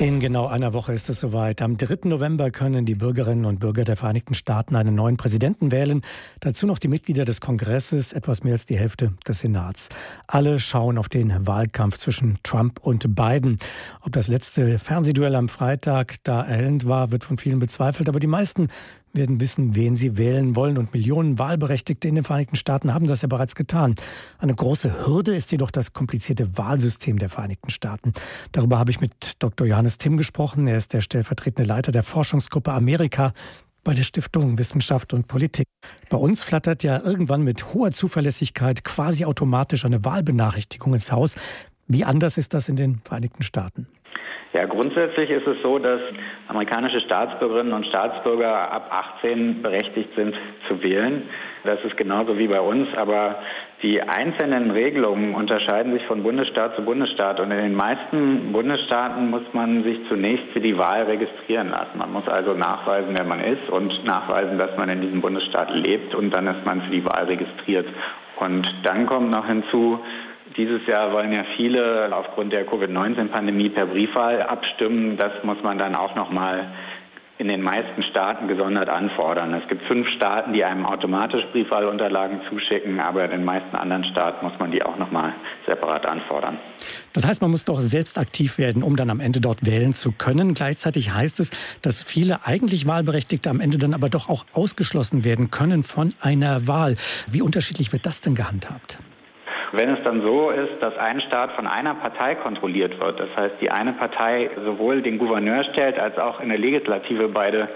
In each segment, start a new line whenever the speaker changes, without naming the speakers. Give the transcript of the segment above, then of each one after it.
In genau einer Woche ist es soweit. Am 3. November können die Bürgerinnen und Bürger der Vereinigten Staaten einen neuen Präsidenten wählen. Dazu noch die Mitglieder des Kongresses, etwas mehr als die Hälfte des Senats. Alle schauen auf den Wahlkampf zwischen Trump und Biden. Ob das letzte Fernsehduell am Freitag da erhellend war, wird von vielen bezweifelt. Aber die meisten werden wissen, wen sie wählen wollen. Und Millionen Wahlberechtigte in den Vereinigten Staaten haben das ja bereits getan. Eine große Hürde ist jedoch das komplizierte Wahlsystem der Vereinigten Staaten. Darüber habe ich mit Dr. Johannes Timm gesprochen. Er ist der stellvertretende Leiter der Forschungsgruppe Amerika bei der Stiftung Wissenschaft und Politik. Bei uns flattert ja irgendwann mit hoher Zuverlässigkeit quasi automatisch eine Wahlbenachrichtigung ins Haus. Wie anders ist das in den Vereinigten Staaten?
Ja, grundsätzlich ist es so, dass amerikanische Staatsbürgerinnen und Staatsbürger ab 18 berechtigt sind zu wählen. Das ist genauso wie bei uns, aber die einzelnen Regelungen unterscheiden sich von Bundesstaat zu Bundesstaat und in den meisten Bundesstaaten muss man sich zunächst für die Wahl registrieren lassen. Man muss also nachweisen, wer man ist und nachweisen, dass man in diesem Bundesstaat lebt und dann ist man für die Wahl registriert. Und dann kommt noch hinzu, dieses Jahr wollen ja viele aufgrund der Covid-19-Pandemie per Briefwahl abstimmen. Das muss man dann auch noch mal in den meisten Staaten gesondert anfordern. Es gibt fünf Staaten, die einem automatisch Briefwahlunterlagen zuschicken, aber in den meisten anderen Staaten muss man die auch noch mal separat anfordern.
Das heißt, man muss doch selbst aktiv werden, um dann am Ende dort wählen zu können. Gleichzeitig heißt es, dass viele eigentlich Wahlberechtigte am Ende dann aber doch auch ausgeschlossen werden können von einer Wahl. Wie unterschiedlich wird das denn gehandhabt?
Wenn es dann so ist, dass ein Staat von einer Partei kontrolliert wird, das heißt, die eine Partei sowohl den Gouverneur stellt als auch in der Legislative beide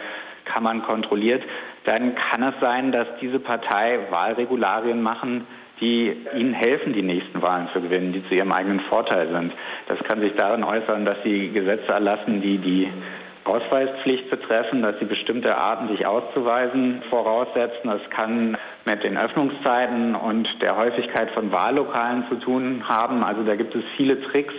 Kammern kontrolliert, dann kann es sein, dass diese Partei Wahlregularien machen, die ihnen helfen, die nächsten Wahlen zu gewinnen, die zu ihrem eigenen Vorteil sind. Das kann sich darin äußern, dass sie Gesetze erlassen, die die Ausweispflicht betreffen, dass sie bestimmte Arten, sich auszuweisen, voraussetzen. Das kann mit den Öffnungszeiten und der Häufigkeit von Wahllokalen zu tun haben. Also da gibt es viele Tricks,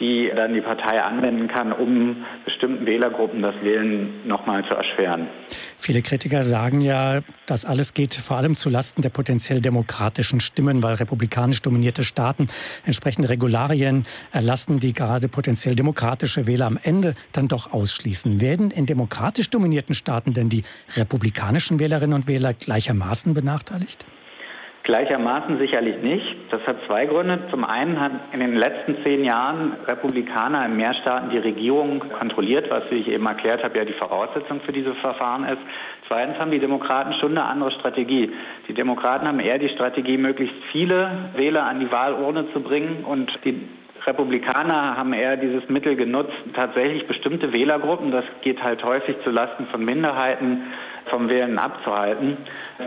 die dann die Partei anwenden kann, um bestimmten Wählergruppen das Wählen nochmal zu erschweren.
Viele Kritiker sagen ja, das alles geht vor allem zu Lasten der potenziell demokratischen Stimmen, weil republikanisch dominierte Staaten entsprechende Regularien erlassen, die gerade potenziell demokratische Wähler am Ende dann doch ausschließen. Werden in demokratisch dominierten Staaten denn die republikanischen Wählerinnen und Wähler gleichermaßen benachteiligt?
Gleichermaßen sicherlich nicht. Das hat zwei Gründe. Zum einen hat in den letzten zehn Jahren Republikaner in mehr Staaten die Regierung kontrolliert, was, wie ich eben erklärt habe, ja die Voraussetzung für dieses Verfahren ist. Zweitens haben die Demokraten schon eine andere Strategie. Die Demokraten haben eher die Strategie, möglichst viele Wähler an die Wahlurne zu bringen und die Republikaner haben eher dieses Mittel genutzt, tatsächlich bestimmte Wählergruppen, das geht halt häufig zu Lasten von Minderheiten, vom Wählen abzuhalten.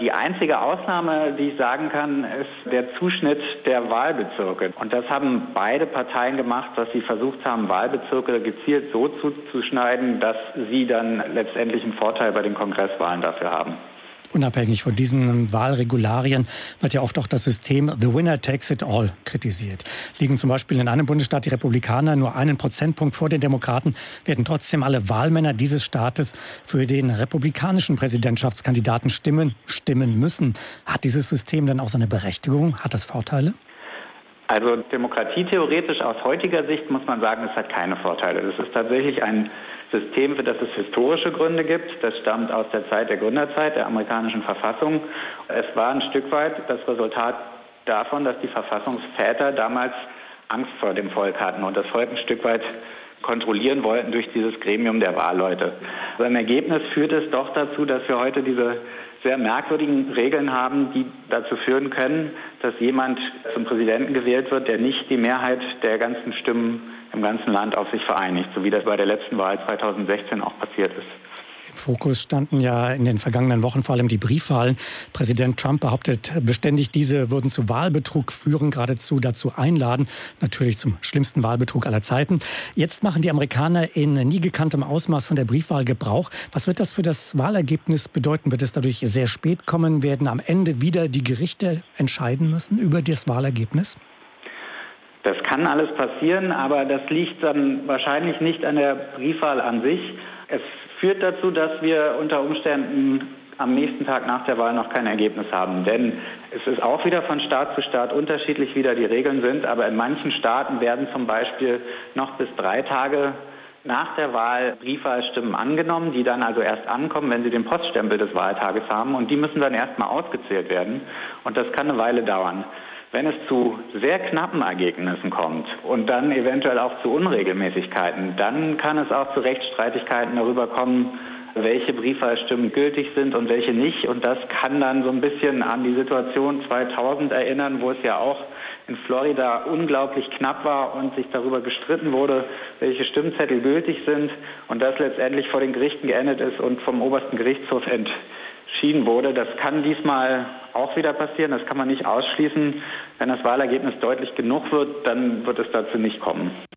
Die einzige Ausnahme, die ich sagen kann, ist der Zuschnitt der Wahlbezirke. Und das haben beide Parteien gemacht, dass sie versucht haben, Wahlbezirke gezielt so zuzuschneiden, dass sie dann letztendlich einen Vorteil bei den Kongresswahlen dafür haben.
Unabhängig von diesen Wahlregularien wird ja oft auch das System The Winner Takes It All kritisiert. Liegen zum Beispiel in einem Bundesstaat die Republikaner nur einen Prozentpunkt vor den Demokraten, werden trotzdem alle Wahlmänner dieses Staates für den republikanischen Präsidentschaftskandidaten stimmen, stimmen müssen. Hat dieses System dann auch seine Berechtigung? Hat das Vorteile?
Also Demokratie theoretisch aus heutiger Sicht muss man sagen, es hat keine Vorteile. Es ist tatsächlich ein System, für das es historische Gründe gibt. Das stammt aus der Zeit der Gründerzeit der amerikanischen Verfassung. Es war ein Stück weit das Resultat davon, dass die Verfassungsväter damals Angst vor dem Volk hatten und das Volk ein Stück weit kontrollieren wollten durch dieses Gremium der Wahlleute. Also im Ergebnis führt es doch dazu, dass wir heute diese sehr merkwürdigen Regeln haben, die dazu führen können, dass jemand zum Präsidenten gewählt wird, der nicht die Mehrheit der ganzen Stimmen im ganzen Land auf sich vereinigt, so wie das bei der letzten Wahl 2016 auch passiert ist.
Im Fokus standen ja in den vergangenen Wochen vor allem die Briefwahlen. Präsident Trump behauptet beständig, diese würden zu Wahlbetrug führen, geradezu dazu einladen, natürlich zum schlimmsten Wahlbetrug aller Zeiten. Jetzt machen die Amerikaner in nie gekanntem Ausmaß von der Briefwahl Gebrauch. Was wird das für das Wahlergebnis bedeuten? Wird es dadurch sehr spät kommen? Werden am Ende wieder die Gerichte entscheiden müssen über das Wahlergebnis?
Kann alles passieren, aber das liegt dann wahrscheinlich nicht an der Briefwahl an sich. Es führt dazu, dass wir unter Umständen am nächsten Tag nach der Wahl noch kein Ergebnis haben. Denn es ist auch wieder von Staat zu Staat unterschiedlich, wie da die Regeln sind. Aber in manchen Staaten werden zum Beispiel noch bis drei Tage nach der Wahl Briefwahlstimmen angenommen, die dann also erst ankommen, wenn sie den Poststempel des Wahltages haben. Und die müssen dann erstmal ausgezählt werden. Und das kann eine Weile dauern. Wenn es zu sehr knappen Ergebnissen kommt und dann eventuell auch zu Unregelmäßigkeiten, dann kann es auch zu Rechtsstreitigkeiten darüber kommen, welche Briefwahlstimmen gültig sind und welche nicht. Und das kann dann so ein bisschen an die Situation 2000 erinnern, wo es ja auch in Florida unglaublich knapp war und sich darüber gestritten wurde, welche Stimmzettel gültig sind und das letztendlich vor den Gerichten geendet ist und vom obersten Gerichtshof entschieden wurde. Das kann diesmal auch wieder passieren. Das kann man nicht ausschließen. Wenn das Wahlergebnis deutlich genug wird, dann wird es dazu nicht kommen.